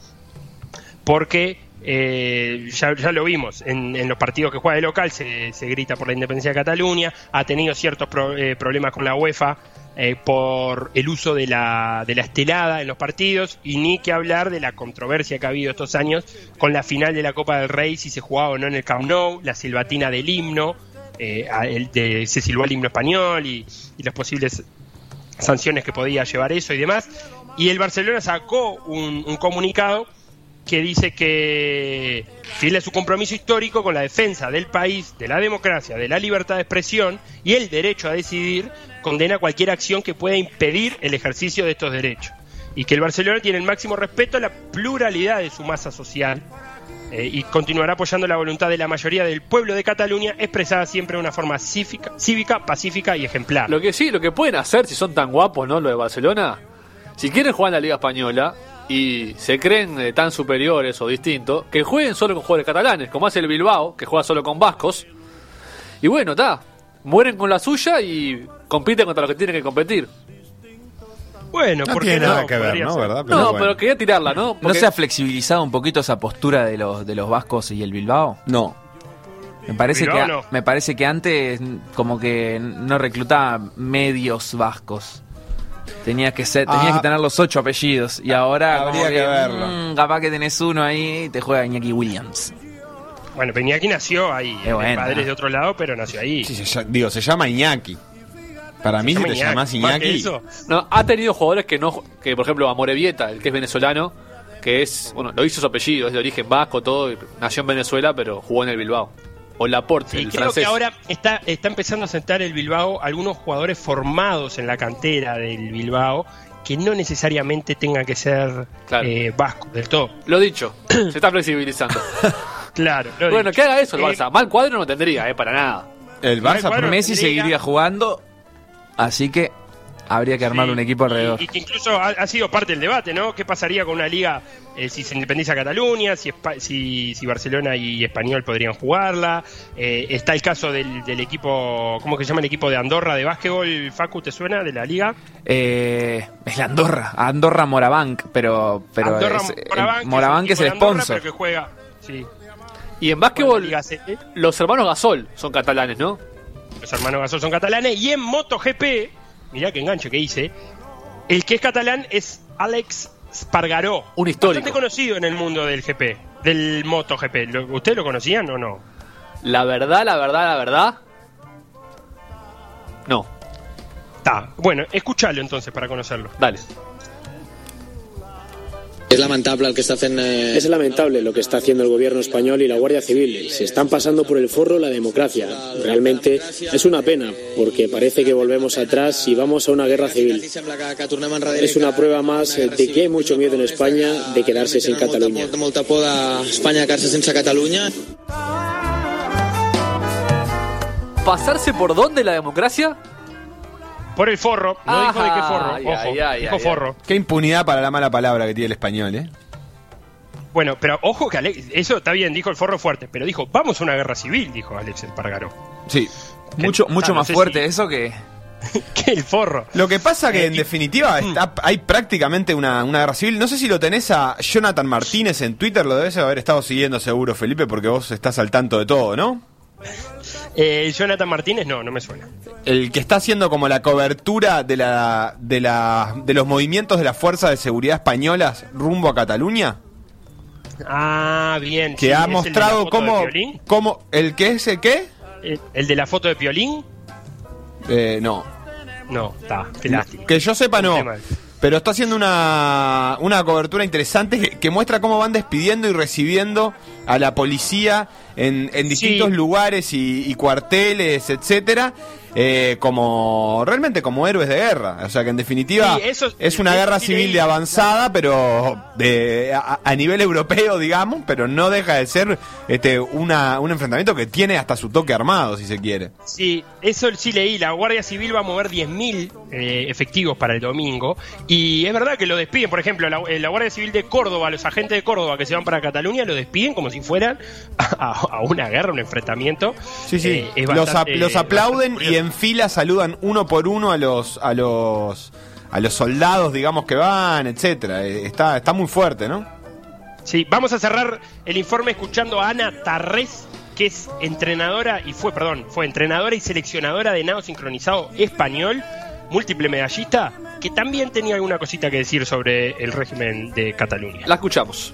[SPEAKER 4] porque eh, ya, lo vimos, en, en los partidos que juega de local se, se grita por la independencia de Cataluña, ha tenido ciertos pro- eh, problemas con la UEFA eh, por el uso de la, de la estelada en los partidos y ni que hablar de la controversia que ha habido estos años con la final de la Copa del Rey, si se jugaba o no en el Camp Nou, la silbatina del himno, eh, el de, se silbó el himno español y, y las posibles sanciones que podía llevar eso y demás. Y el Barcelona sacó un, un comunicado que dice que fiel a su compromiso histórico con la defensa del país, de la democracia, de la libertad de expresión y el derecho a decidir, condena cualquier acción que pueda impedir el ejercicio de estos derechos. Y que el Barcelona tiene el máximo respeto a la pluralidad de su masa social eh, y continuará apoyando la voluntad de la mayoría del pueblo de Cataluña, expresada siempre de una forma cívica, cívica, pacífica y ejemplar.
[SPEAKER 3] Lo que sí, lo que pueden hacer, si son tan guapos, ¿no? Lo de Barcelona, si quieren jugar en la Liga Española y se creen eh, tan superiores o distintos, que jueguen solo con jugadores catalanes, como hace el Bilbao, que juega solo con vascos. Y bueno, está, mueren con la suya y compiten contra los que tienen que competir.
[SPEAKER 4] Bueno,
[SPEAKER 5] No
[SPEAKER 4] ¿por qué
[SPEAKER 5] tiene
[SPEAKER 4] no?
[SPEAKER 5] nada que ver, ¿no? ¿Verdad?
[SPEAKER 3] no,
[SPEAKER 5] bueno.
[SPEAKER 3] pero quería tirarla, ¿no?
[SPEAKER 6] ¿No
[SPEAKER 3] Porque-
[SPEAKER 6] se ha flexibilizado un poquito esa postura de los, de los vascos y el Bilbao?
[SPEAKER 5] No.
[SPEAKER 6] Me parece,
[SPEAKER 4] Bilbao
[SPEAKER 6] que,
[SPEAKER 4] no.
[SPEAKER 6] me parece que antes como que no reclutaba medios vascos. Tenía que ser, tenías
[SPEAKER 5] Ah.
[SPEAKER 6] que tener los ocho apellidos. Y ahora
[SPEAKER 5] Habría que verlo.
[SPEAKER 6] mm, capaz que tenés uno ahí y te juega Iñaki Williams.
[SPEAKER 4] Bueno, Peñaki nació ahí, el padre es de otro lado, pero nació ahí.
[SPEAKER 5] Sí, se digo, se llama Iñaki. Para mí, si
[SPEAKER 4] llama
[SPEAKER 5] te
[SPEAKER 4] Iñaki.
[SPEAKER 5] llamas Iñaki.
[SPEAKER 3] No, ha tenido jugadores que no, que por ejemplo Amorebieta, el que es venezolano, que es, bueno, lo hizo su apellido, es de origen vasco, todo, nació en Venezuela, pero jugó en el Bilbao. O Laporte,
[SPEAKER 4] Y
[SPEAKER 3] el
[SPEAKER 4] creo
[SPEAKER 3] francés.
[SPEAKER 4] que ahora está, está empezando a sentar el Bilbao algunos jugadores formados en la cantera del Bilbao que no necesariamente tengan que ser
[SPEAKER 3] Claro.
[SPEAKER 4] eh, vascos del todo.
[SPEAKER 3] Lo dicho, se está flexibilizando.
[SPEAKER 4] Claro. lo
[SPEAKER 3] bueno,
[SPEAKER 4] dicho.
[SPEAKER 3] que haga eso el
[SPEAKER 4] Eh,
[SPEAKER 3] Barça. Mal cuadro no tendría, eh, para nada.
[SPEAKER 5] El Barça.
[SPEAKER 4] Bueno,
[SPEAKER 6] Messi seguiría jugando, así que habría que armar
[SPEAKER 4] Sí,
[SPEAKER 6] un equipo alrededor.
[SPEAKER 4] Y, y que incluso ha, ha sido parte del debate, ¿no? ¿Qué pasaría con una liga eh, si se independiza Cataluña, si, Espa- si, si Barcelona y Español podrían jugarla? Eh, está el caso del, del equipo, ¿cómo que se llama el equipo de Andorra de básquetbol? Facu, ¿te suena? De la liga.
[SPEAKER 6] Eh, es la Andorra, Andorra Morabank, pero, pero
[SPEAKER 4] Andorra
[SPEAKER 6] es, el
[SPEAKER 4] Morabank,
[SPEAKER 6] Morabank es el
[SPEAKER 4] Andorra,
[SPEAKER 6] sponsor.
[SPEAKER 4] pero que juega, sí,
[SPEAKER 3] Y en básquetbol, los hermanos Gasol son catalanes, ¿no?
[SPEAKER 4] Los hermanos Gasol son catalanes. Y en MotoGP, mirá que enganche que hice, el que es catalán es Alex Spargaró.
[SPEAKER 3] Un histórico.
[SPEAKER 4] Bastante conocido en el mundo del GP, del MotoGP. ¿Lo- ¿Ustedes lo conocían o no?
[SPEAKER 3] La verdad, la verdad, la verdad. No,
[SPEAKER 4] Está. Bueno, escúchalo entonces para conocerlo.
[SPEAKER 3] dale.
[SPEAKER 7] És lamentable el que està fent... Eh...
[SPEAKER 8] Es lamentable lo que está haciendo el gobierno español y la Guardia Civil. Se están pasando por el forro la democracia. Realmente es una pena, porque parece que volvemos atrás y vamos a una guerra civil. Es una prueba más de que hay mucho miedo en España de quedarse sin Cataluña.
[SPEAKER 7] Molta, por quedar-se.
[SPEAKER 3] ¿Pasarse por dónde la democracia?
[SPEAKER 4] Por el forro. No dijo de qué forro. Ojo, dijo forro.
[SPEAKER 5] Qué impunidad para la mala palabra que tiene el español, ¿eh?
[SPEAKER 4] Bueno, pero ojo que Alex, eso está bien, dijo el forro fuerte, pero dijo, vamos a una guerra civil, dijo Alex Espargaró.
[SPEAKER 5] Sí.
[SPEAKER 6] Mucho,
[SPEAKER 4] Ah,
[SPEAKER 6] mucho
[SPEAKER 4] no
[SPEAKER 6] más
[SPEAKER 4] sé
[SPEAKER 6] fuerte
[SPEAKER 4] si-
[SPEAKER 6] eso que...
[SPEAKER 4] que el forro.
[SPEAKER 5] Lo que pasa que
[SPEAKER 4] Eh,
[SPEAKER 5] en
[SPEAKER 4] y-
[SPEAKER 5] definitiva está- hay prácticamente una, una guerra civil. No sé si lo tenés a Jonathan Martínez en Twitter, lo debes haber estado siguiendo seguro, Felipe, porque vos estás al tanto de todo, ¿no?
[SPEAKER 4] Eh, Jonathan Martínez, no, no me suena.
[SPEAKER 5] El que está haciendo como la cobertura de la de la de los movimientos de las fuerzas de seguridad españolas rumbo a Cataluña,
[SPEAKER 4] Ah, bien.
[SPEAKER 5] que
[SPEAKER 4] sí,
[SPEAKER 5] ha
[SPEAKER 4] ¿es el de la
[SPEAKER 5] mostrado
[SPEAKER 4] foto
[SPEAKER 5] cómo cómo el que es el qué?
[SPEAKER 4] ¿El, el de la foto de Piolín?
[SPEAKER 5] Eh, no,
[SPEAKER 4] No, está, qué lástima.
[SPEAKER 5] que yo sepa no. Pero está haciendo una, una cobertura interesante que, que muestra cómo van despidiendo y recibiendo a la policía en, en distintos
[SPEAKER 4] Sí.
[SPEAKER 5] lugares y, y cuarteles, etcétera, eh, como realmente como héroes de guerra. O sea que en definitiva
[SPEAKER 4] Sí, eso-
[SPEAKER 5] es una
[SPEAKER 4] eso
[SPEAKER 5] guerra civil de avanzada, pero de, a, a nivel europeo, digamos, pero no deja de ser este una, un enfrentamiento que tiene hasta su toque armado, si se quiere.
[SPEAKER 4] Sí, eso sí leí. La Guardia Civil va a mover 10.000 eh, efectivos para el domingo. Y es verdad que lo despiden. Por ejemplo, la, eh, la Guardia Civil de Córdoba, los agentes de Córdoba que se van para Cataluña, lo despiden como si fueran a, a una guerra, un enfrentamiento.
[SPEAKER 5] Sí, sí.
[SPEAKER 4] Eh, es
[SPEAKER 5] los, ap- los aplauden y
[SPEAKER 4] curioso.
[SPEAKER 5] En fila saludan uno por uno a los a los a los soldados, digamos que van, etcétera. Eh, Está está muy fuerte, ¿no?
[SPEAKER 4] Sí, vamos a cerrar el informe escuchando a Ana Tarrés, que es entrenadora y fue, perdón, fue entrenadora y seleccionadora de nado sincronizado español, múltiple medallista, que también tenía alguna cosita que decir sobre el régimen de Cataluña.
[SPEAKER 3] La escuchamos.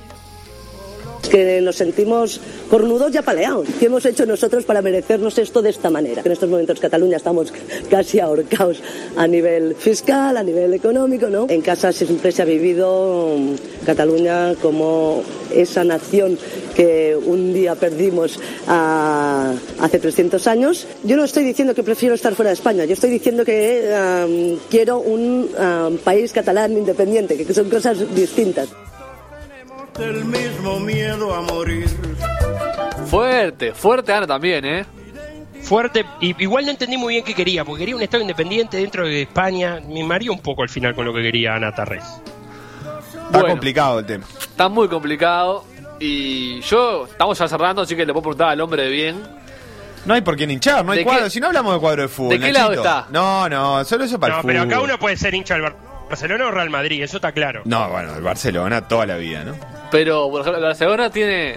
[SPEAKER 9] Que nos sentimos cornudos y apaleados. ¿Qué hemos hecho nosotros para merecernos esto de esta manera? En estos momentos Cataluña estamos casi ahorcados a nivel fiscal, a nivel económico, ¿no? En casa siempre se ha vivido mm, Cataluña como esa nación que un día perdimos ah, hace 300 años. Yo no estoy diciendo que prefiero estar fuera de España, yo estoy diciendo que quiero un país catalán independiente, que son cosas distintas.
[SPEAKER 2] El mismo miedo a morir.
[SPEAKER 3] Fuerte, fuerte Ana también, ¿eh?
[SPEAKER 4] Fuerte, y igual no entendí muy bien qué quería, porque quería un Estado independiente dentro de España. Me mareó un poco al final con lo que quería Ana Tarrés.
[SPEAKER 5] Está
[SPEAKER 3] Bueno.
[SPEAKER 5] complicado el tema.
[SPEAKER 3] Está muy complicado. Y yo, estamos ya cerrando, así que le puedo preguntar al hombre de bien.
[SPEAKER 5] No hay por quién hinchar, no hay
[SPEAKER 3] ¿De
[SPEAKER 5] cuadro.
[SPEAKER 3] qué-
[SPEAKER 5] Si no hablamos de cuadro de fútbol.
[SPEAKER 3] ¿De qué lado está?
[SPEAKER 5] No, no, solo eso para
[SPEAKER 4] No,
[SPEAKER 5] el
[SPEAKER 4] pero
[SPEAKER 5] fútbol.
[SPEAKER 4] acá uno puede ser hincha del Bar- Barcelona o Real Madrid, eso está claro.
[SPEAKER 5] No, bueno, el Barcelona toda la vida, ¿no?
[SPEAKER 3] Pero, por ejemplo, la Barcelona tiene.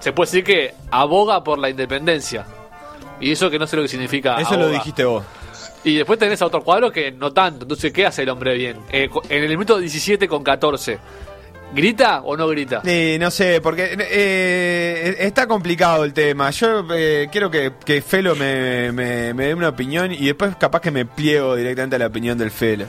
[SPEAKER 3] Se puede decir que aboga por la independencia. Y eso que no sé lo que significa.
[SPEAKER 5] Eso lo dijiste vos.
[SPEAKER 3] Y después tenés a otro cuadro que no tanto. Entonces, ¿qué hace el hombre bien? Eh, en el minuto 17 con 14. ¿Grita o no grita?
[SPEAKER 5] Eh, no sé, porque eh, está complicado el tema. Yo eh, quiero que, que Felo me, me- me dé una opinión y después capaz que me pliego directamente a la opinión del Felo.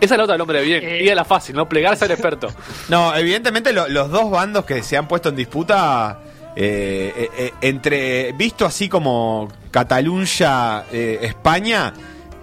[SPEAKER 3] Esa es la otra del hombre de bien.
[SPEAKER 4] Eh.
[SPEAKER 3] Y es la fácil, ¿no? Plegarse al experto.
[SPEAKER 5] No, evidentemente lo- los dos bandos que se han puesto en disputa, eh, eh, eh, entre visto así como Cataluña, eh, España,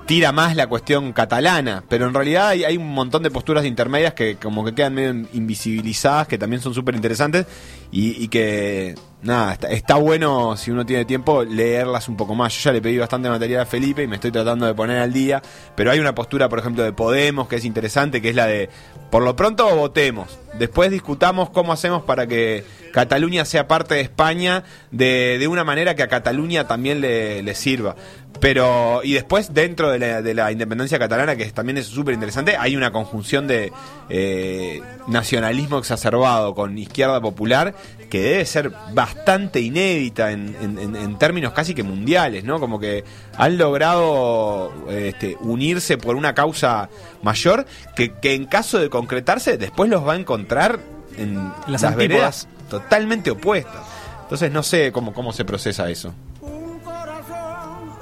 [SPEAKER 5] tira más la cuestión catalana, pero en realidad hay, hay un montón de posturas intermedias que como que quedan medio invisibilizadas, que también son súper interesantes y, y que, nada, está, bueno si uno tiene tiempo leerlas un poco más. Yo ya le pedí bastante material a Felipe y me estoy tratando de poner al día, pero hay una postura, por ejemplo, de Podemos que es interesante, que es la de, por lo pronto votemos, después discutamos cómo hacemos para que Cataluña sea parte de España de, de una manera que a Cataluña también le, le sirva. Pero, y después dentro de la, de la independencia catalana, que también es súper interesante, hay una conjunción de eh, nacionalismo exacerbado con izquierda popular que debe ser bastante inédita en, en- en- términos casi que mundiales, ¿no? Como que han logrado este, unirse por una causa mayor que, que en caso de concretarse después los va a encontrar en
[SPEAKER 6] Las
[SPEAKER 5] las, veredas totalmente opuestas. Entonces no sé cómo, cómo se procesa eso.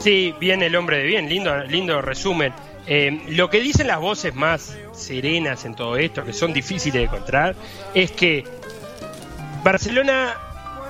[SPEAKER 4] Sí, bien el hombre de bien, lindo, lindo resumen. Eh, lo que dicen las voces más serenas en todo esto, que son difíciles de encontrar, es que Barcelona,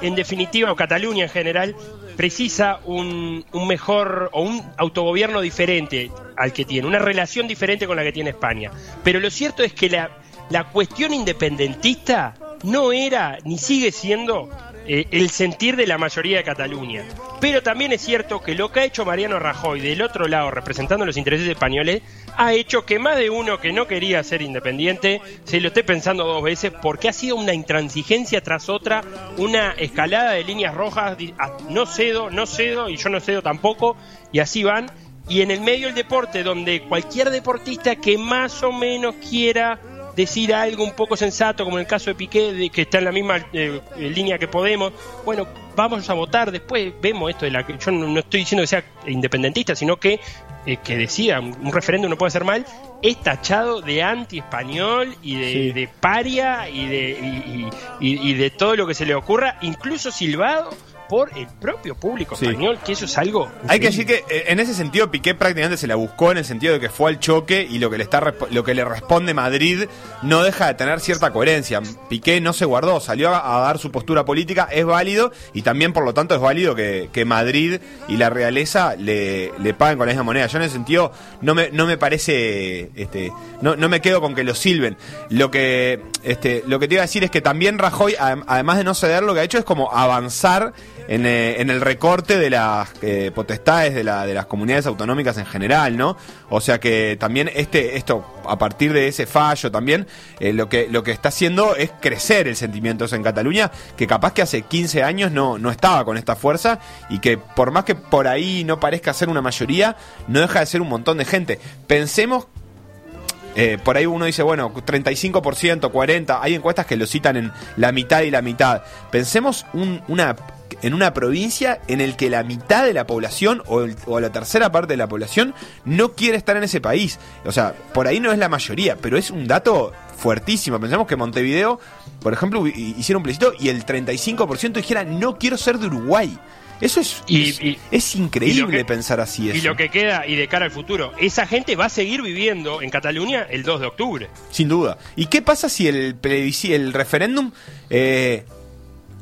[SPEAKER 4] en definitiva, o Cataluña en general, precisa un, un mejor o un autogobierno diferente al que tiene, una relación diferente con la que tiene España. Pero lo cierto es que la, la cuestión independentista no era ni sigue siendo eh, el sentir de la mayoría de Cataluña. Pero también es cierto que lo que ha hecho Mariano Rajoy del otro lado, representando los intereses españoles, ha hecho que más de uno que no quería ser independiente se lo esté pensando dos veces porque ha sido una intransigencia tras otra, una escalada de líneas rojas, ah, no cedo, no cedo y yo no cedo tampoco, y así van. Y en el medio del deporte, donde cualquier deportista que más o menos quiera decir algo un poco sensato, como en el caso de Piqué, de que está en la misma eh, línea que Podemos, bueno, vamos a votar, después vemos esto de la que yo no, no estoy diciendo que sea independentista, sino que eh, que decida un, un referéndum no puede ser mal, es tachado de anti-español y de,
[SPEAKER 5] Sí.
[SPEAKER 4] de paria y de, y, y- y- y de todo lo que se le ocurra, incluso silbado por el propio público
[SPEAKER 5] Sí.
[SPEAKER 4] español, que eso es algo...
[SPEAKER 5] Hay que decir que eh, en ese sentido Piqué prácticamente se la buscó en el sentido de que fue al choque y lo que le está lo que le responde Madrid no deja de tener cierta coherencia. Piqué no se guardó, salió a, a dar su postura política, es válido y también por lo tanto es válido que, que Madrid y la realeza le, le paguen con la misma moneda. Yo en ese sentido no me, no me parece, este, no, no me quedo con que lo silben. Lo que, este, lo que te iba a decir es que también Rajoy, adem- además de no ceder, lo que ha hecho es como avanzar en, eh, en el recorte de las eh, potestades de, la, de las comunidades autonómicas en general, ¿no? O sea que también este, esto, a partir de ese fallo también, eh, lo, que, lo que está haciendo es crecer el sentimiento en Cataluña, que capaz que hace 15 años no, no estaba con esta fuerza y que por más que por ahí no parezca ser una mayoría, no deja de ser un montón de gente. Pensemos eh, por ahí uno dice, bueno, 35%, 40%, hay encuestas que lo citan en la mitad y la mitad. Pensemos un- una en una provincia en el que la mitad de la población o, el- o la tercera parte de la población no quiere estar en ese país. O sea, por ahí no es la mayoría, pero es un dato fuertísimo. Pensamos que Montevideo, por ejemplo, hicieron un plebiscito y el 35% dijera no quiero ser de Uruguay. Eso es,
[SPEAKER 4] Y-
[SPEAKER 5] es,
[SPEAKER 4] y-
[SPEAKER 5] es increíble
[SPEAKER 4] y que-
[SPEAKER 5] pensar así.
[SPEAKER 4] Y
[SPEAKER 5] Eso.
[SPEAKER 4] lo que queda, y de cara al futuro, esa gente va a seguir viviendo en Cataluña el 2 de octubre.
[SPEAKER 5] Sin duda. ¿Y qué pasa si el el referéndum eh,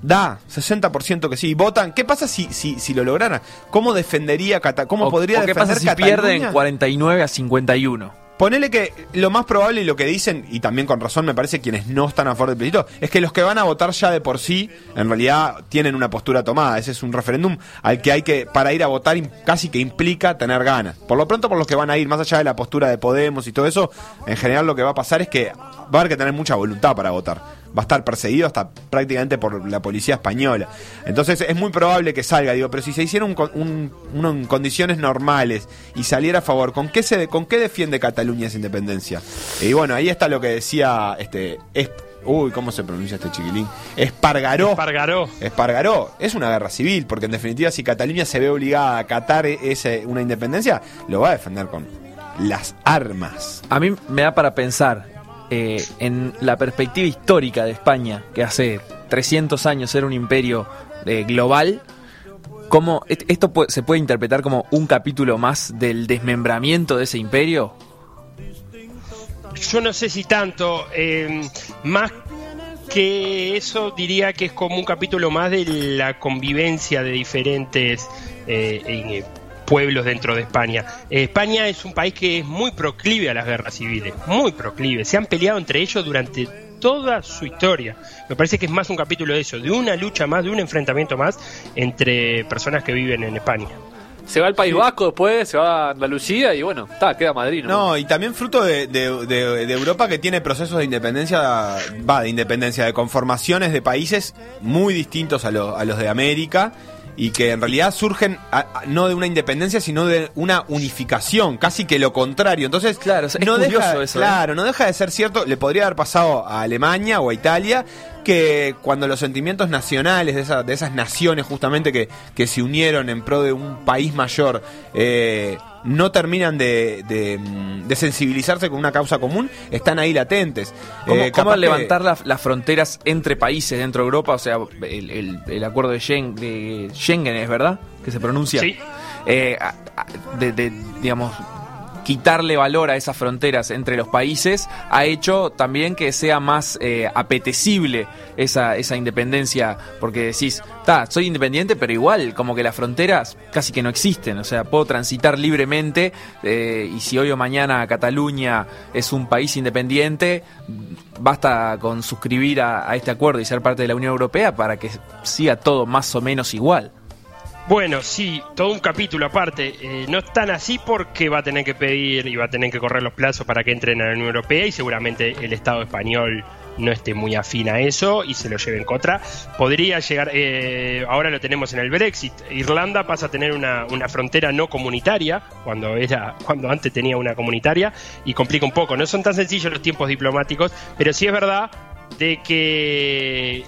[SPEAKER 5] da 60% que sí y votan? ¿Qué pasa si, si, si lo lograran? ¿Cómo defendería Cata ¿Cómo
[SPEAKER 6] O-
[SPEAKER 5] podría
[SPEAKER 6] o ¿Qué
[SPEAKER 5] defender
[SPEAKER 6] pasa si
[SPEAKER 5] Cataluña?
[SPEAKER 6] pierden 49 a 51?
[SPEAKER 5] Ponele que lo más probable y lo que dicen, y también con razón me parece quienes no están a favor del plebiscito, es que los que van a votar ya de por sí, en realidad tienen una postura tomada. Ese es un referéndum al que hay que, para ir a votar, casi que implica tener ganas. Por lo pronto, por los que van a ir, más allá de la postura de Podemos y todo eso, en general lo que va a pasar es que va a haber que tener mucha voluntad para votar. Va a estar perseguido hasta prácticamente por la policía española. Entonces es muy probable que salga, digo, pero si se hiciera un, con- un- uno en condiciones normales y saliera a favor, ¿con qué, se, ¿con qué defiende Cataluña esa independencia? Y bueno, ahí está lo que decía este... Es, uy, ¿cómo se pronuncia este chiquilín? Espargaró.
[SPEAKER 4] Espargaró.
[SPEAKER 5] Espargaró. Es una guerra civil, porque en definitiva si Cataluña se ve obligada a acatar ese, una independencia, lo va a defender con las armas.
[SPEAKER 6] A mí me da para pensar eh, en la perspectiva histórica de España, que hace 300 años era un imperio eh, global, cómo est- esto se puede interpretar como un capítulo más del desmembramiento de ese imperio.
[SPEAKER 4] Yo no sé si tanto, eh, más que eso diría que es como un capítulo más de la convivencia de diferentes eh, pueblos dentro de España. Eh, España es un país que es muy proclive a las guerras civiles, muy proclive. Se han peleado entre ellos durante toda su historia. Me parece que es más un capítulo de eso, de una lucha más, de un enfrentamiento más entre personas que viven en España.
[SPEAKER 3] Se va al País Vasco después, se va a Andalucía y bueno, está, queda Madrid. ¿no?
[SPEAKER 5] No, y también fruto de, de- de- de Europa que tiene procesos de independencia, va, de independencia, de conformaciones de países muy distintos a, lo- a los de América y que en realidad surgen a- a- no de una independencia, sino de una unificación, casi que lo contrario. Entonces,
[SPEAKER 6] Claro, es
[SPEAKER 5] no
[SPEAKER 6] curioso
[SPEAKER 5] deja,
[SPEAKER 6] eso, ¿eh?
[SPEAKER 5] claro, no deja de ser cierto, le podría haber pasado a Alemania o a Italia que cuando los sentimientos nacionales de, esa- de esas naciones justamente que, que se unieron en pro de un país mayor eh, no terminan de, de, mm, de sensibilizarse con una causa común, están ahí latentes.
[SPEAKER 6] ¿Cómo,
[SPEAKER 5] Eh,
[SPEAKER 6] cómo
[SPEAKER 5] que-
[SPEAKER 6] levantar la- las fronteras entre países dentro de Europa? O sea, el, el- el acuerdo de, Schengen, de Schengen, ¿es verdad? Que se pronuncia.
[SPEAKER 4] Sí.
[SPEAKER 6] Eh, de, digamos, quitarle valor a esas fronteras entre los países ha hecho también que sea más eh, apetecible esa, esa independencia, porque decís, está, soy independiente, pero igual, como que las fronteras casi que no existen, o sea, puedo transitar libremente eh, y si hoy o mañana Cataluña es un país independiente, basta con suscribir a este acuerdo y ser parte de la Unión Europea para que siga todo más o menos igual.
[SPEAKER 4] Bueno, sí, todo un capítulo aparte. Eh, no es tan así porque va a tener que pedir y va a tener que correr los plazos para que entren a la Unión Europea y seguramente el Estado español no esté muy afín a eso y se lo lleve en contra. Podría llegar, eh, ahora lo tenemos en el Brexit. Irlanda pasa a tener una, una frontera no comunitaria cuando era, cuando antes tenía una comunitaria y complica un poco. No son tan sencillos los tiempos diplomáticos, pero sí es verdad de que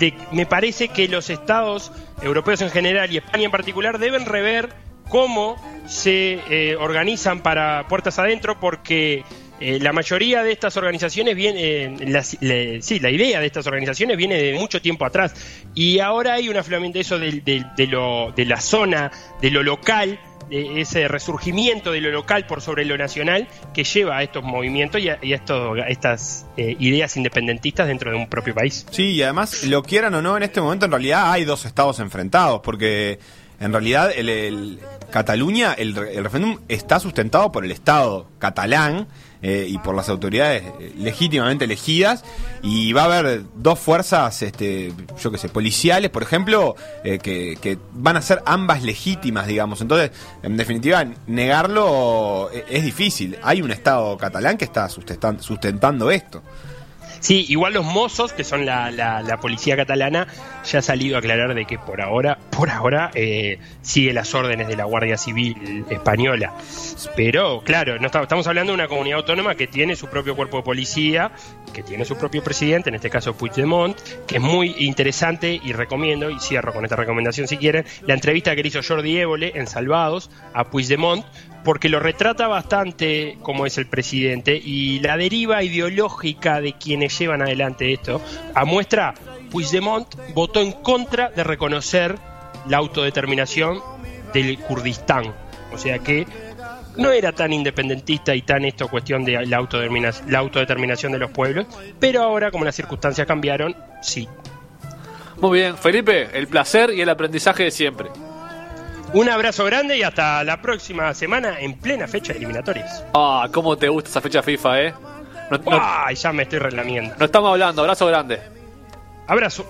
[SPEAKER 4] de- me parece que los estados europeos en general y España en particular deben rever cómo se eh, organizan para puertas adentro porque eh, la mayoría de estas organizaciones viene, eh, le- sí, la idea de estas organizaciones viene de mucho tiempo atrás. Y ahora hay un afloramiento de eso de, lo, de la zona, de lo local, de ese resurgimiento de lo local por sobre lo nacional que lleva a estos movimientos y a, estos, estas eh, ideas independentistas dentro de un propio país.
[SPEAKER 5] Sí, y además, lo quieran o no, en este momento en realidad hay dos estados enfrentados, porque en realidad el, el- Cataluña, el, el referéndum está sustentado por el Estado catalán eh, y por las autoridades eh, legítimamente elegidas, y va a haber dos fuerzas, este, yo qué sé, policiales, por ejemplo, eh, que, que van a ser ambas legítimas, digamos. Entonces, en definitiva, negarlo eh, es difícil. Hay un Estado catalán que está sustentan- sustentando esto.
[SPEAKER 4] Sí, igual los mozos, que son la, la- la policía catalana, ya ha salido a aclarar de que por ahora, por ahora, eh, sigue las órdenes de la Guardia Civil española. Pero, claro, no está- estamos hablando de una comunidad autónoma que tiene su propio cuerpo de policía, que tiene su propio presidente, en este caso Puigdemont, que es muy interesante y recomiendo, y cierro con esta recomendación si quieren, la entrevista que le hizo Jordi Évole en Salvados a Puigdemont, porque lo retrata bastante como es el presidente y la deriva ideológica de quienes llevan adelante esto. A muestra, Puigdemont votó en contra de reconocer la autodeterminación del Kurdistán. O sea que no era tan independentista y tan esto cuestión de la, autodetermina- la autodeterminación de los pueblos, pero ahora como las circunstancias cambiaron, sí.
[SPEAKER 3] Muy bien, Felipe, el placer y el aprendizaje de siempre.
[SPEAKER 4] Un abrazo grande y hasta la próxima semana en plena fecha de eliminatorias.
[SPEAKER 3] Ah, cómo te gusta esa fecha FIFA, ¿eh? No, no-
[SPEAKER 4] ¡Ay, ya me estoy relamiendo!
[SPEAKER 3] no estamos hablando, abrazo grande.
[SPEAKER 4] Abrazo.